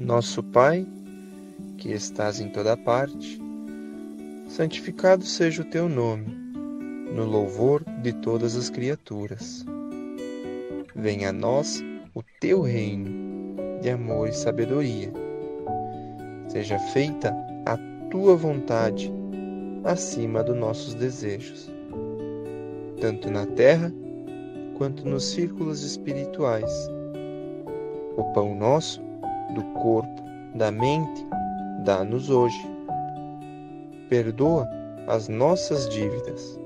Nosso Pai, que estás em toda parte, santificado seja o teu nome, no louvor de todas as criaturas. Venha a nós o teu reino de amor e sabedoria. Seja feita a tua vontade acima dos nossos desejos, tanto na terra quanto nos círculos espirituais. O pão nosso, do corpo, da mente, dá-nos hoje. Perdoa as nossas dívidas,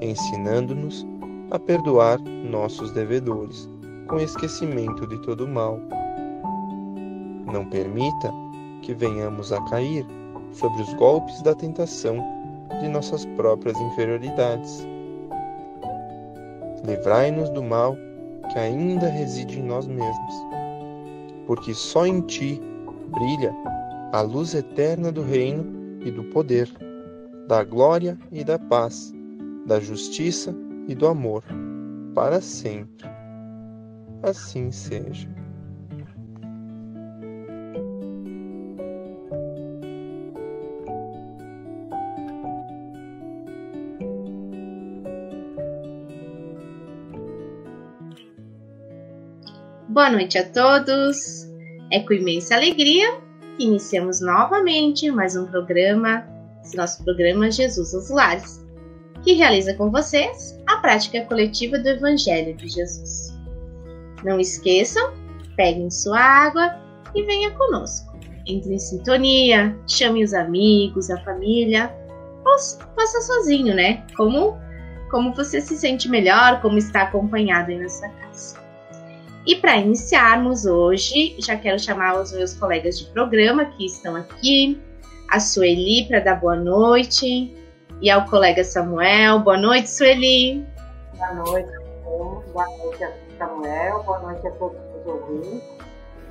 ensinando-nos a perdoar nossos devedores, com esquecimento de todo mal. Não permita que venhamos a cair sobre os golpes da tentação de nossas próprias inferioridades. Livrai-nos do mal que ainda reside em nós mesmos, porque só em Ti brilha a luz eterna do reino e do poder, da glória e da paz, da justiça e do amor, para sempre. Assim seja. Boa noite a todos. É com imensa alegria que iniciamos novamente mais um programa, nosso programa Jesus aos Lares, que realiza com vocês a prática coletiva do Evangelho de Jesus. Não esqueçam, peguem sua água e venha conosco. Entre em sintonia, chame os amigos, a família, ou faça sozinho, né? Como, como você se sente melhor, como está acompanhado aí na sua casa. E para iniciarmos hoje, já quero chamar os meus colegas de programa que estão aqui, a Sueli para dar boa noite e ao colega Samuel. Boa noite, Sueli. Boa noite, boa noite a Samuel, boa noite a todos os ouvintes.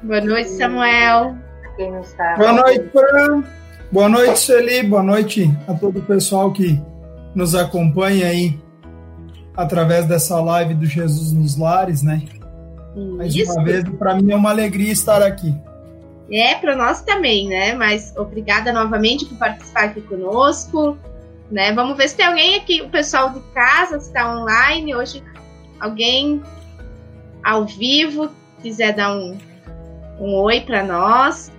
Boa noite, Samuel. Quem não está boa noite, Fran. Boa noite, Sueli. Boa noite a todo o pessoal que nos acompanha aí através dessa live do Jesus nos Lares, né? Mais Isso. uma vez, para mim é uma alegria estar aqui. É, para nós também, né? Mas obrigada novamente por participar aqui conosco. Né? Vamos ver se tem alguém aqui, o pessoal de casa está online hoje, alguém ao vivo quiser dar um, um oi para nós.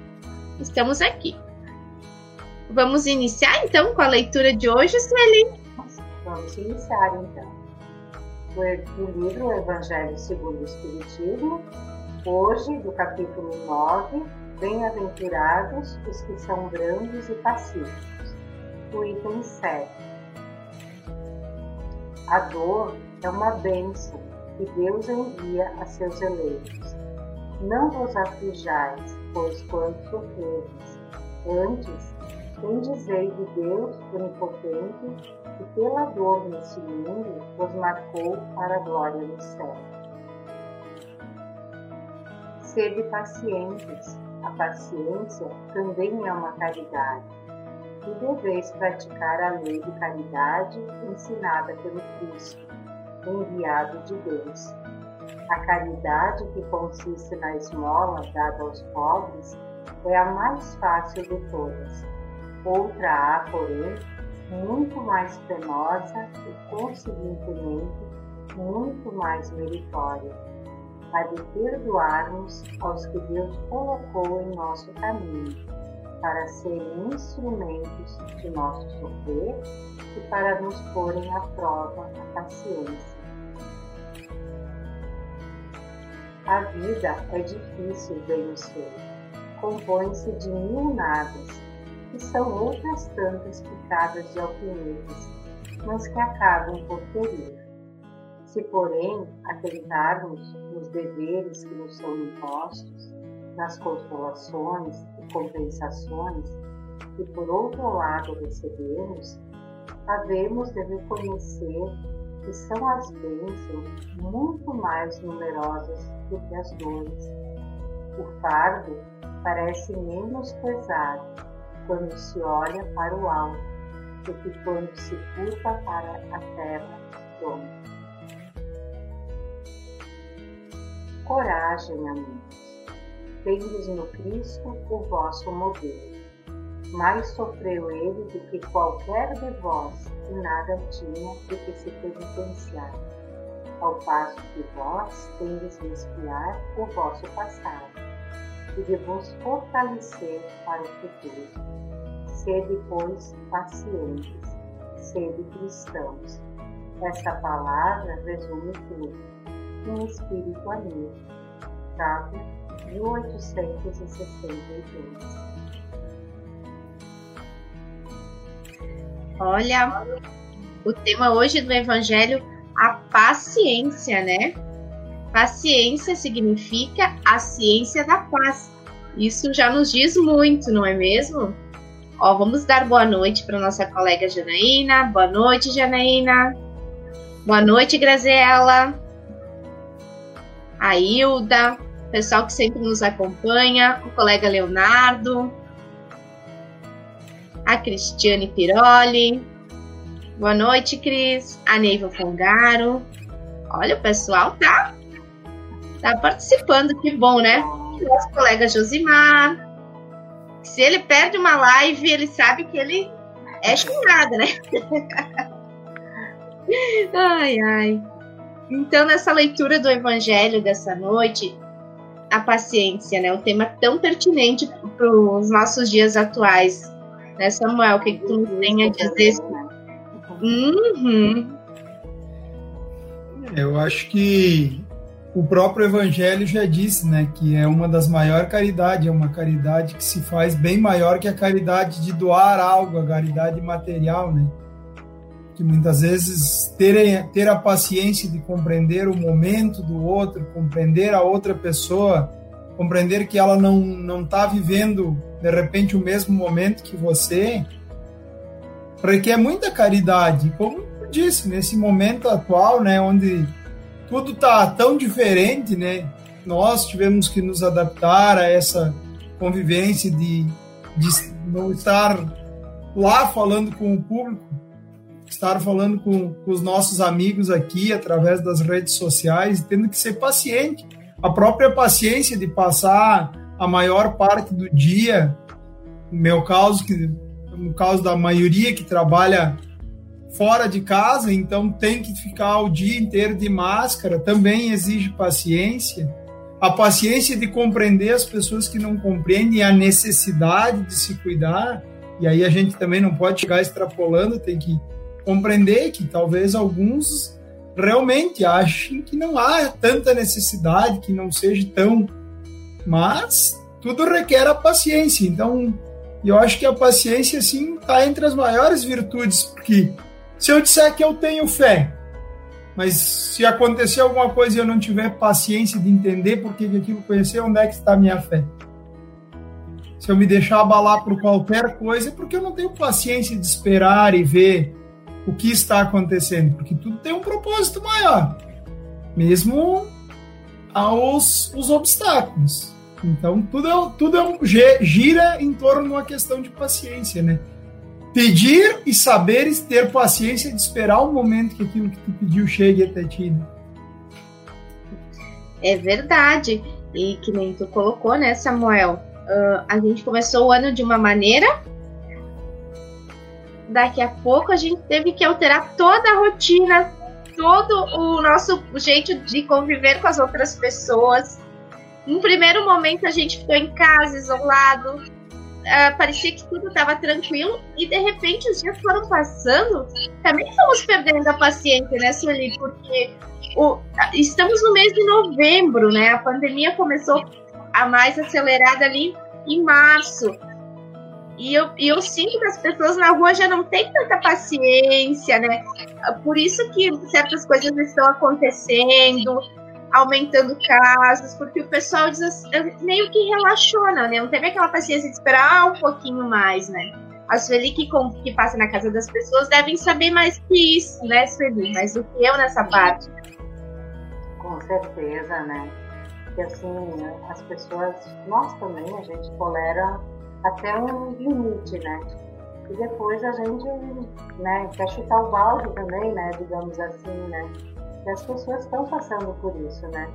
Estamos aqui. Vamos iniciar então com a leitura de hoje, Sueli? Vamos iniciar então do livro Evangelho segundo o Espiritismo, hoje do capítulo 9, Bem-aventurados os que são brandos e pacíficos, o item 7. A dor é uma bênção que Deus envia a seus eleitos. Não vos aflijais, pois quando sofredes, antes, bendizei de Deus onipotente que pela dor nesse mundo os marcou para a glória do céu. Sede pacientes, a paciência também é uma caridade, e deveis praticar a lei de caridade ensinada pelo Cristo, enviado de Deus. A caridade que consiste na esmola dada aos pobres é a mais fácil de todas. Outra há, porém, muito mais penosa e, conseguintemente, muito mais meritória, a de perdoarmos aos que Deus colocou em nosso caminho, para serem instrumentos de nosso sofrer e para nos porem à prova a paciência. A vida é difícil, bem o compõe-se de mil nadas que são outras tantas picadas de alfinetes, mas que acabam por ferir. Se, porém, atentarmos nos deveres que nos são impostos, nas consolações e compensações que, por outro lado, recebemos, havemos de reconhecer que são as bênçãos muito mais numerosas do que as dores. O fardo parece menos pesado quando se olha para o alto do que quando se curva para a terra pronta. Coragem, amigos. tendes no Cristo o vosso modelo. Mais sofreu ele do que qualquer de vós, e nada tinha do que se penitenciar, ao passo que vós tendes de espiar o vosso passado, e de vos fortalecer para o futuro. Sede, pois, pacientes, sede cristãos. Esta palavra resume tudo. Um espírito amigo. Cabo 1862. Olha, o tema hoje do Evangelho, a paciência, né? Paciência significa a ciência da paz. Isso já nos diz muito, não é mesmo? Ó, vamos dar boa noite para nossa colega Janaína. Boa noite, Janaína. Boa noite, Graziela. A Hilda, pessoal que sempre nos acompanha, o colega Leonardo, a Cristiane Piroli. Boa noite, Cris. A Neiva Fongaro. Olha, o pessoal tá, tá participando, que bom, né? Nosso colega Josimar. Se ele perde uma live, ele sabe que ele é chamado, né? ai, ai. Então, nessa leitura do Evangelho dessa noite, a paciência, né? Um tema tão pertinente para os nossos dias atuais né, Samuel? O que, que tu tem a dizer? Uhum. Eu acho que o próprio Evangelho já disse, né, que é uma das maiores caridades, é uma caridade que se faz bem maior que a caridade de doar algo, a caridade material, né? Que muitas vezes ter, ter a paciência de compreender o momento do outro, compreender a outra pessoa, compreender que ela não não está vivendo de repente o mesmo momento que você, requer muita caridade, como disse, nesse momento atual, né, onde tudo está tão diferente, né, nós tivemos que nos adaptar a essa convivência de, de não estar lá falando com o público, estar falando com, com os nossos amigos aqui através das redes sociais, tendo que ser paciente. A própria paciência de passar a maior parte do dia, no meu caso, que no caso da maioria que trabalha fora de casa, então tem que ficar o dia inteiro de máscara, também exige paciência. A paciência de compreender as pessoas que não compreendem a necessidade de se cuidar, e aí a gente também não pode chegar extrapolando, tem que compreender que talvez alguns realmente achem que não há tanta necessidade, que não seja tão. Mas tudo requer a paciência. Então, eu acho que a paciência, assim, está entre as maiores virtudes, porque se eu disser que eu tenho fé, mas se acontecer alguma coisa e eu não tiver paciência de entender por que aquilo conheceu, onde é que está a minha fé? Se eu me deixar abalar por qualquer coisa, é porque eu não tenho paciência de esperar e ver o que está acontecendo, porque tudo tem um propósito maior, mesmo aos os obstáculos. Então, tudo, é, tudo é um, gira em torno de uma questão de paciência, né? Pedir e saber ter paciência de esperar o momento que aquilo que tu pediu chegue até ti. Né? É verdade. E que nem tu colocou, né, Samuel? Uh, a gente começou o ano de uma maneira daqui a pouco a gente teve que alterar toda a rotina, todo o nosso jeito de conviver com as outras pessoas. No primeiro momento a gente ficou em casa, isolado, uh, parecia que tudo estava tranquilo e de repente os dias foram passando, também fomos perdendo a paciência, né, Sueli? Porque o, estamos no mês de novembro, né? A pandemia começou a mais acelerada ali em março. E eu, e eu sinto que as pessoas na rua já não têm tanta paciência, né? Por isso que certas coisas estão acontecendo, aumentando casos, porque o pessoal diz assim, meio que relaciona, né? Não teve aquela paciência de esperar um pouquinho mais, né? A Sueli que, que passa na casa das pessoas devem saber mais que isso, né, Sueli? Mais do que eu nessa parte. Com certeza, né? Porque assim, as pessoas, nós também, a gente tolera até um limite, né? E depois a gente né, quer chutar o balde também, né? Digamos assim, né? E as pessoas estão passando por isso, né?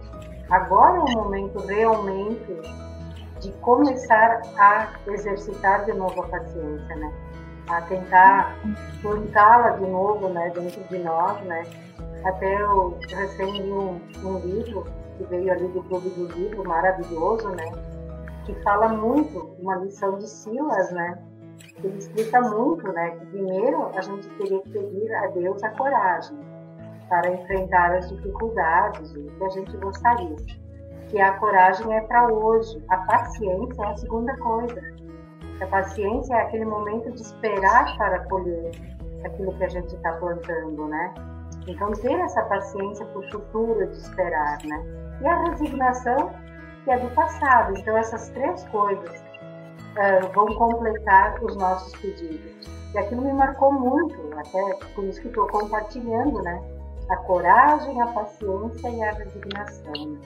Agora é o momento realmente de começar a exercitar de novo a paciência, né? A tentar plantá-la de novo, né, dentro de nós, né? Até eu recém li um, um livro que veio ali do Clube do Livro, maravilhoso, né? Que fala muito, uma lição de Silas, né? Ele explica muito, né? Que primeiro a gente teria que pedir a Deus a coragem para enfrentar as dificuldades que a gente gostaria. Que a coragem é para hoje, a paciência é a segunda coisa. A paciência é aquele momento de esperar para colher aquilo que a gente está plantando, né? Então ter essa paciência para o futuro de esperar, né? E a resignação que é do passado. Então essas três coisas uh, vão completar os nossos pedidos. E aquilo me marcou muito, até por isso que estou compartilhando, né? A coragem, a paciência e a resignação.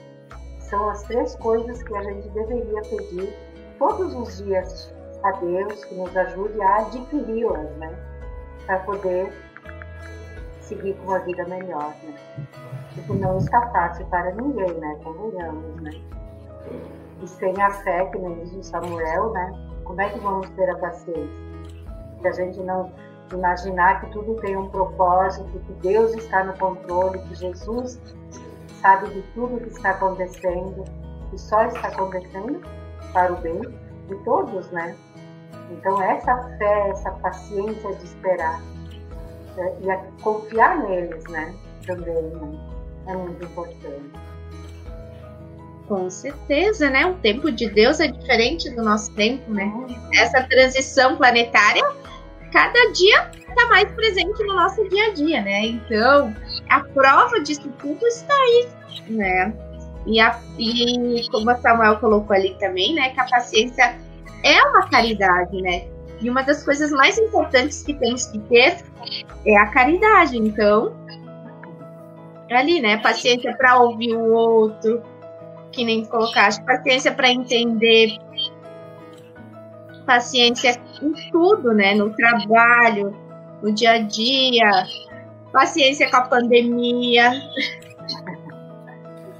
São as três coisas que a gente deveria pedir todos os dias a Deus que nos ajude a adquiri-las, né? Para poder seguir com uma vida melhor, né? Tipo, não está fácil para ninguém, né? Convenhamos, né? E sem a fé, que nem diz o Samuel, né? Como é que vamos ter a paciência? Se a gente não imaginar que tudo tem um propósito, que Deus está no controle, que Jesus sabe de tudo que está acontecendo, e só está acontecendo para o bem de todos, né? Então essa fé, essa paciência de esperar é, e a confiar neles, né? Também, né? É muito importante. Com certeza, né? O tempo de Deus é diferente do nosso tempo, né? Essa transição planetária, cada dia está mais presente no nosso dia a dia, né? Então, a prova disso tudo está aí, né? E, a, e como a Samuel colocou ali também, né? Que a paciência é uma caridade, né? E uma das coisas mais importantes que temos que ter é a caridade. Então, ali, né? Paciência para ouvir o outro, que nem colocaste, paciência para entender, paciência em tudo, né? No trabalho, no dia a dia, paciência com a pandemia.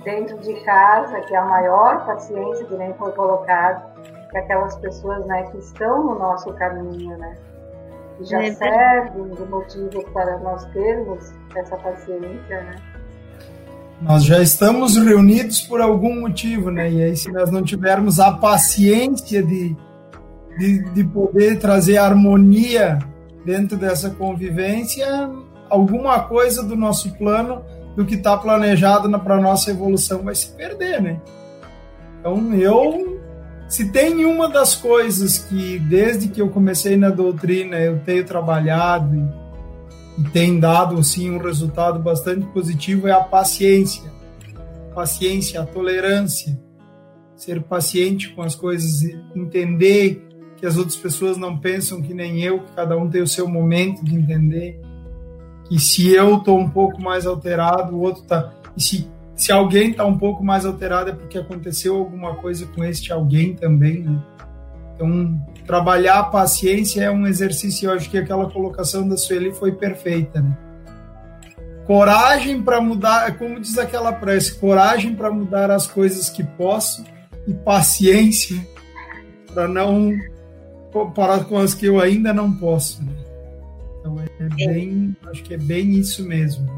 Dentro de casa, que é a maior paciência que nem foi colocado, que aquelas pessoas né, que estão no nosso caminho, né? Que já é servem de motivo para nós termos essa paciência, né? Nós já estamos reunidos por algum motivo, né? E aí, se nós não tivermos a paciência de, de, de poder trazer harmonia dentro dessa convivência, alguma coisa do nosso plano, do que está planejado para nossa evolução, vai se perder, né? Então, eu, se tem uma das coisas que, desde que eu comecei na doutrina, eu tenho trabalhado e tem dado assim um resultado bastante positivo é a paciência. Paciência, a tolerância, ser paciente com as coisas, entender que as outras pessoas não pensam que nem eu, que cada um tem o seu momento de entender. Que se eu estou um pouco mais alterado, o outro está. E se, se alguém está um pouco mais alterado é porque aconteceu alguma coisa com este alguém também, né? Então, trabalhar a paciência é um exercício, eu acho que aquela colocação da Sueli foi perfeita, né? Coragem para mudar, como diz aquela prece, coragem para mudar as coisas que posso e paciência para não parar com as que eu ainda não posso. Né? Então é, é bem, acho que é bem isso mesmo.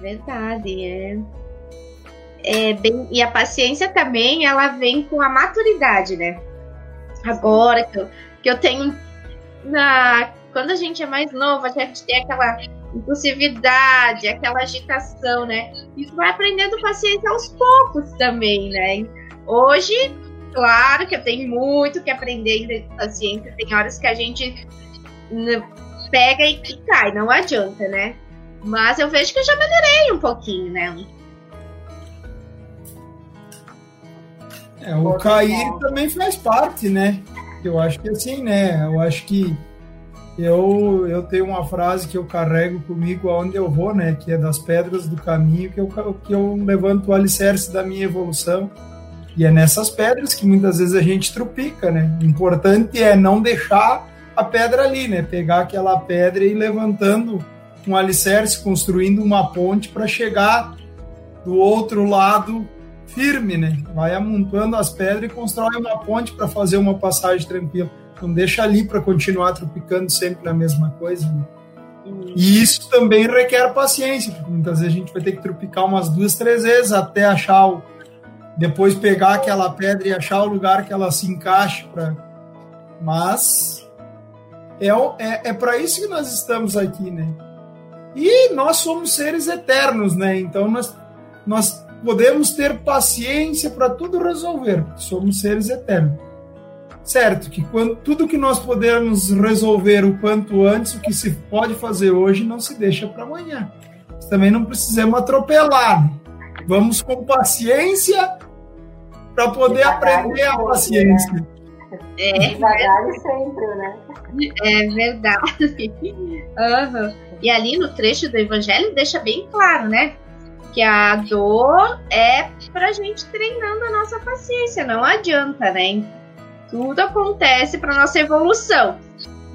Verdade, é. É bem, e a paciência também, ela vem com a maturidade, né? agora que eu, que eu tenho na quando a gente é mais novo, a gente tem aquela impulsividade, aquela agitação, né? Isso vai aprendendo paciência aos poucos também, né? Hoje, claro que eu tenho muito que aprender de paciência, tem horas que a gente pega e, e cai, não adianta, né? Mas eu vejo que eu já melhorei um pouquinho, né? É, o cair também faz parte, né? Eu acho que assim, né? Eu acho que eu, eu tenho uma frase que eu carrego comigo aonde eu vou, né? Que é das pedras do caminho que eu, que eu levanto o alicerce da minha evolução. E é nessas pedras que muitas vezes a gente trupica, né? O importante é não deixar a pedra ali, né? Pegar aquela pedra e ir levantando um alicerce, construindo uma ponte para chegar do outro lado firme, né? Vai amontoando as pedras e constrói uma ponte para fazer uma passagem tranquila. Não deixa ali para continuar tropicando sempre na mesma coisa. Né? E isso também requer paciência, porque muitas vezes a gente vai ter que tropicar umas duas, três vezes até achar o. Depois pegar aquela pedra e achar o lugar que ela se encaixe. Pra... Mas é, é, é para isso que nós estamos aqui, né? E nós somos seres eternos, né? Então nós, nós podemos ter paciência para tudo resolver, somos seres eternos. Certo, que quando, tudo que nós podemos resolver o quanto antes, o que se pode fazer hoje, não se deixa para amanhã. Também não precisamos atropelar. Né? Vamos com paciência para poder aprender a paciência. Né? É, Devagar e sempre, né? É verdade. Uhum. E ali no trecho do Evangelho deixa bem claro, né? Que a dor é pra gente treinando a nossa paciência, não adianta, né? Tudo acontece para nossa evolução.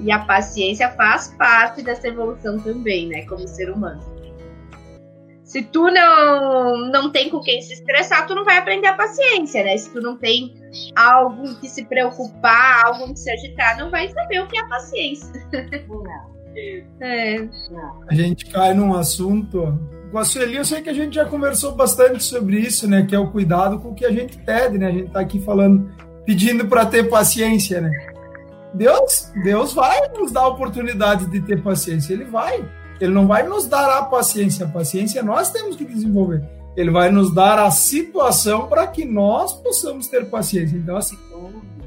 E a paciência faz parte dessa evolução também, né? Como ser humano. Se tu não, não tem com quem se estressar, tu não vai aprender a paciência, né? Se tu não tem algo que se preocupar, algo que se agitar, não vai saber o que é a paciência. Não. É. A gente cai num assunto. Com a Sueli, eu sei que a gente já conversou bastante sobre isso, né? Que é o cuidado com o que a gente pede, né? A gente tá aqui falando pedindo para ter paciência, né? Deus, Deus vai nos dar a oportunidade de ter paciência, ele vai. Ele não vai nos dar a paciência, a paciência nós temos que desenvolver. Ele vai nos dar a situação para que nós possamos ter paciência. Então, assim,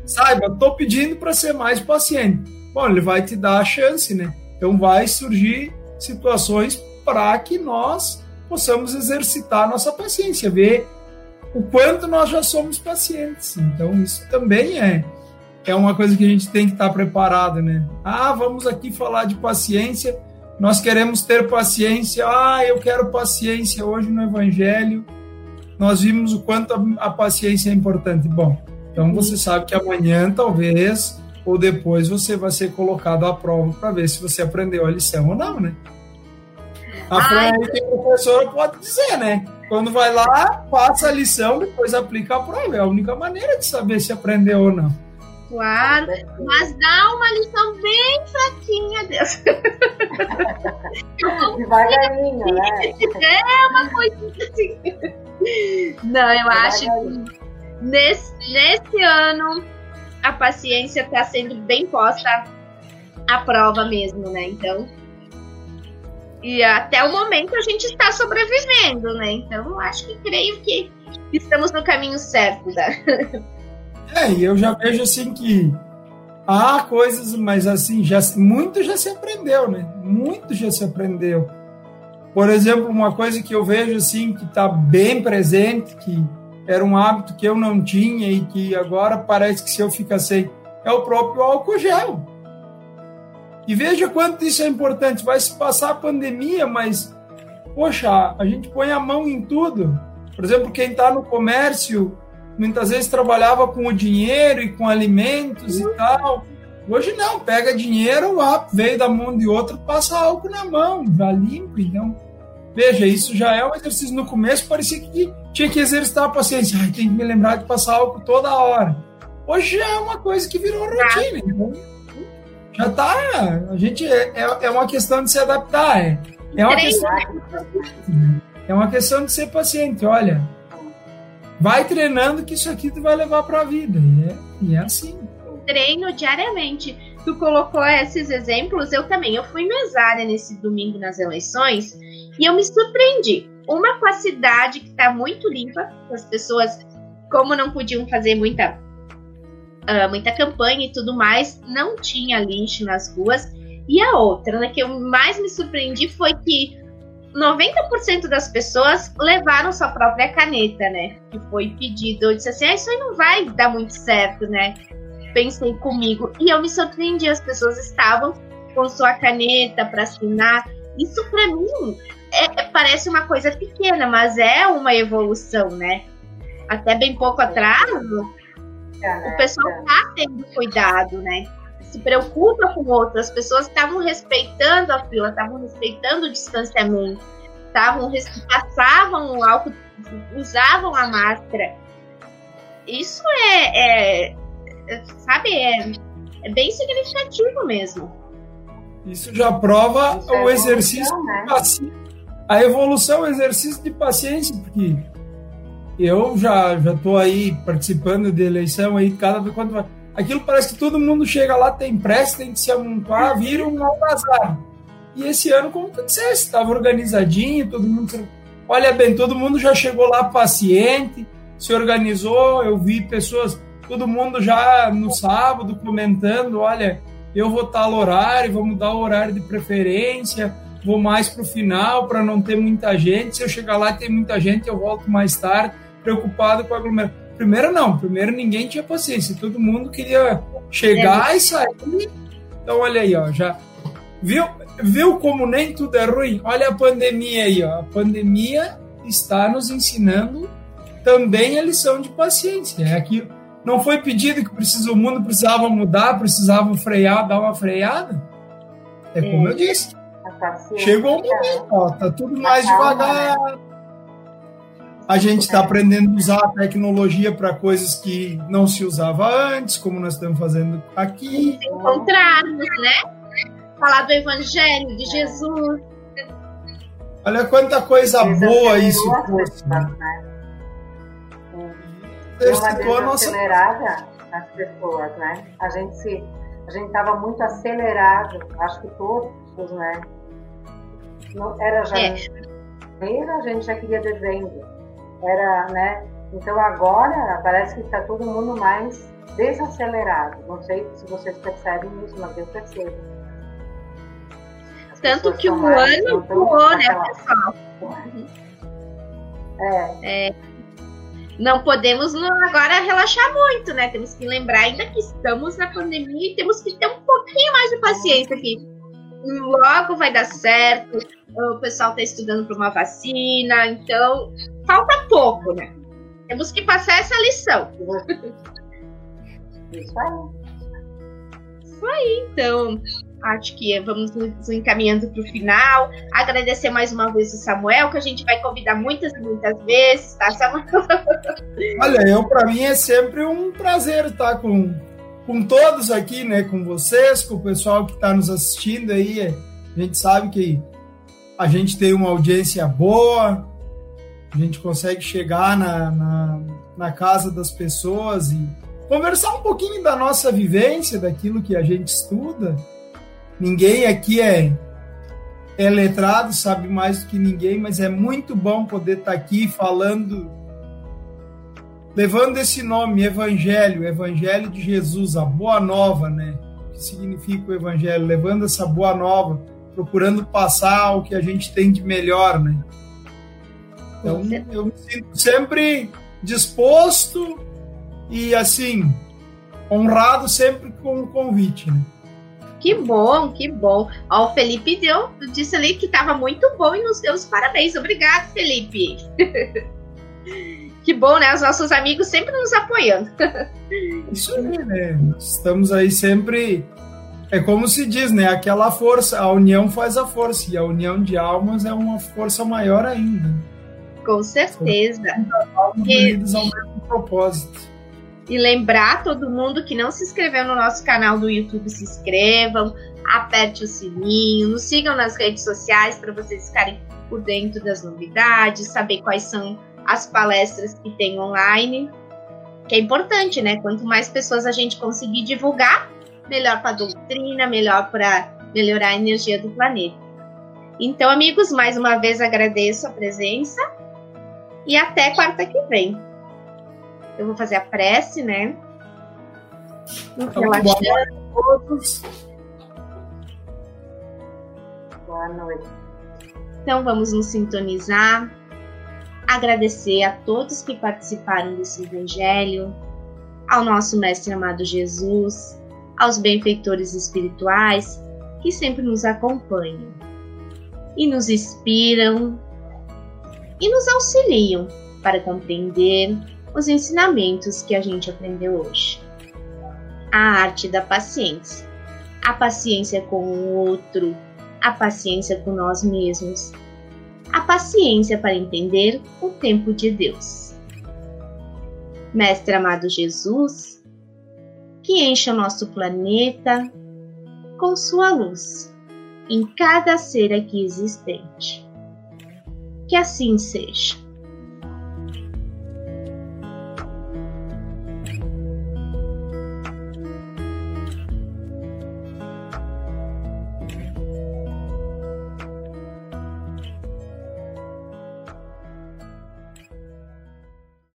saiba, estou pedindo para ser mais paciente. Bom, ele vai te dar a chance, né? Então, vai surgir situações para que nós possamos exercitar nossa paciência, ver o quanto nós já somos pacientes. Então, isso também é, é uma coisa que a gente tem que estar preparado, né? Ah, vamos aqui falar de paciência. Nós queremos ter paciência. Ah, eu quero paciência hoje no Evangelho. Nós vimos o quanto a, a paciência é importante. Bom, então você sabe que amanhã, talvez, ou depois, você vai ser colocado à prova para ver se você aprendeu a lição ou não, né? A Fran, que a professora pode dizer, né? Quando vai lá, passa a lição, depois aplica a prova. É a única maneira de saber se aprendeu ou não. Claro, mas dá uma lição bem fraquinha Deus. Devagarinho, né? É uma coisa assim. Não, eu acho que nesse, nesse ano a paciência está sendo bem posta à prova mesmo, né? Então, e até o momento a gente está sobrevivendo, né? Então acho que creio que estamos no caminho certo. Né? É, e eu já vejo assim que há coisas, mas assim, já, muito já se aprendeu, né? Muito já se aprendeu. Por exemplo, uma coisa que eu vejo assim que está bem presente, que era um hábito que eu não tinha e que agora parece que se eu ficar sem, é o próprio álcool gel. E veja quanto isso é importante. Vai se passar a pandemia, mas, poxa, a gente põe a mão em tudo. Por exemplo, quem está no comércio, muitas vezes trabalhava com o dinheiro e com alimentos e tal. Hoje não, pega dinheiro, veio da mão de outro, passa álcool na mão, já limpa. Então, veja, isso já é um exercício. No começo parecia que tinha que exercitar a paciência. Ai, tem que me lembrar de passar álcool toda hora. Hoje já é uma coisa que virou rotina. Então, já tá. A gente é, é, é uma questão de se adaptar. É, é uma questão de, é uma questão de ser paciente. Olha, vai treinando que isso aqui tu vai levar para a vida. E é, e é assim. Treino diariamente. Tu colocou esses exemplos, eu também. Eu fui mesária nesse domingo nas eleições e eu me surpreendi. Uma com a cidade que está muito limpa, as pessoas, como não podiam fazer muita uh, muita campanha e tudo mais, não tinha lixo nas ruas. E a outra, né, que eu mais me surpreendi foi que 90% das pessoas levaram sua própria caneta, né? Que foi pedido. Eu disse assim: ah, isso aí não vai dar muito certo, né? Pensei comigo. E eu me surpreendi, as pessoas estavam com sua caneta para assinar. Isso para mim é, parece uma coisa pequena, mas é uma evolução, né? Até bem pouco atrás, o pessoal está tendo cuidado, né? Se preocupa com outras pessoas estavam respeitando a fila, estavam respeitando o distanciamento. estavam, passavam o álcool, usavam a máscara. Isso é, é, é sabe, é, é bem significativo mesmo. Isso já prova Isso o exercício né? de paciência. A evolução, o exercício de paciência, porque eu já já estou aí participando de eleição aí cada vez quando vai. Aquilo parece que todo mundo chega lá, tem pressa, tem que se amontoar, vira um algazarro. E esse ano, como tu disseste, estava organizadinho, todo mundo. Olha bem, todo mundo já chegou lá paciente, se organizou. Eu vi pessoas, todo mundo já no sábado comentando: olha, eu vou tal horário, vou mudar o horário de preferência, vou mais para o final para não ter muita gente. Se eu chegar lá e ter muita gente, eu volto mais tarde, preocupado com a aglomeração. Primeiro, não, primeiro ninguém tinha paciência, todo mundo queria chegar é. e sair. Então, olha aí, ó, já viu, viu como nem tudo é ruim? Olha a pandemia aí, ó. A pandemia está nos ensinando também a lição de paciência. É aqui não foi pedido que precisa, o mundo precisava mudar, precisava frear, dar uma freada. É como é. eu disse. Chegou um momento, ó, tá tudo mais devagar. A gente está aprendendo a usar a tecnologia para coisas que não se usava antes, como nós estamos fazendo aqui. Encontrarmos, né? falar do Evangelho, de Jesus. Olha quanta coisa boa isso trouxe. Né? Uma nossa... acelerada nas pessoas, né? A gente se, a gente estava muito acelerado, acho que todos, né? Não, era já é. a gente já queria dezembro, era, né? Então agora parece que está todo mundo mais desacelerado. Não sei se vocês percebem isso, mas eu percebo. Tanto que o ano voou, né, pessoal? É. é. Não podemos agora relaxar muito, né? Temos que lembrar ainda que estamos na pandemia e temos que ter um pouquinho mais de paciência aqui. Logo vai dar certo. O pessoal está estudando para uma vacina, então falta pouco, né? Temos que passar essa lição. Isso aí. Isso aí, então acho que vamos nos encaminhando para o final. Agradecer mais uma vez o Samuel, que a gente vai convidar muitas e muitas vezes, tá, Samuel? Olha, eu para mim é sempre um prazer estar com, com todos aqui, né? Com vocês, com o pessoal que está nos assistindo aí. A gente sabe que a gente tem uma audiência boa, a gente consegue chegar na, na, na casa das pessoas e conversar um pouquinho da nossa vivência, daquilo que a gente estuda. Ninguém aqui é, é letrado, sabe mais do que ninguém, mas é muito bom poder estar aqui falando, levando esse nome, Evangelho, Evangelho de Jesus, a Boa Nova, né? O que significa o Evangelho? Levando essa Boa Nova, procurando passar o que a gente tem de melhor, né? Então, eu me sinto sempre disposto e, assim, honrado sempre com o convite, né? Que bom, que bom. Ó, o Felipe deu, disse ali que estava muito bom e nos deu os parabéns. Obrigado, Felipe. que bom, né? Os nossos amigos sempre nos apoiando. Isso aí, né? Estamos aí sempre. É como se diz, né? Aquela força, a união faz a força, e a união de almas é uma força maior ainda. Com certeza. Unidos ao mesmo propósito. E lembrar todo mundo que não se inscreveu no nosso canal do YouTube, se inscrevam, aperte o sininho, nos sigam nas redes sociais para vocês ficarem por dentro das novidades, saber quais são as palestras que tem online, que é importante, né? Quanto mais pessoas a gente conseguir divulgar, melhor para a doutrina, melhor para melhorar a energia do planeta. Então, amigos, mais uma vez agradeço a presença e até quarta que vem eu vou fazer a prece, né? Então, Relaxando todos. Boa noite. Então vamos nos sintonizar, agradecer a todos que participaram desse evangelho, ao nosso mestre amado Jesus, aos benfeitores espirituais que sempre nos acompanham e nos inspiram e nos auxiliam para compreender os ensinamentos que a gente aprendeu hoje. A arte da paciência. A paciência com o outro, a paciência com nós mesmos. a paciência para entender o tempo de Deus. Mestre amado Jesus, que encha o nosso planeta com sua luz em cada ser aqui existente. Que assim seja.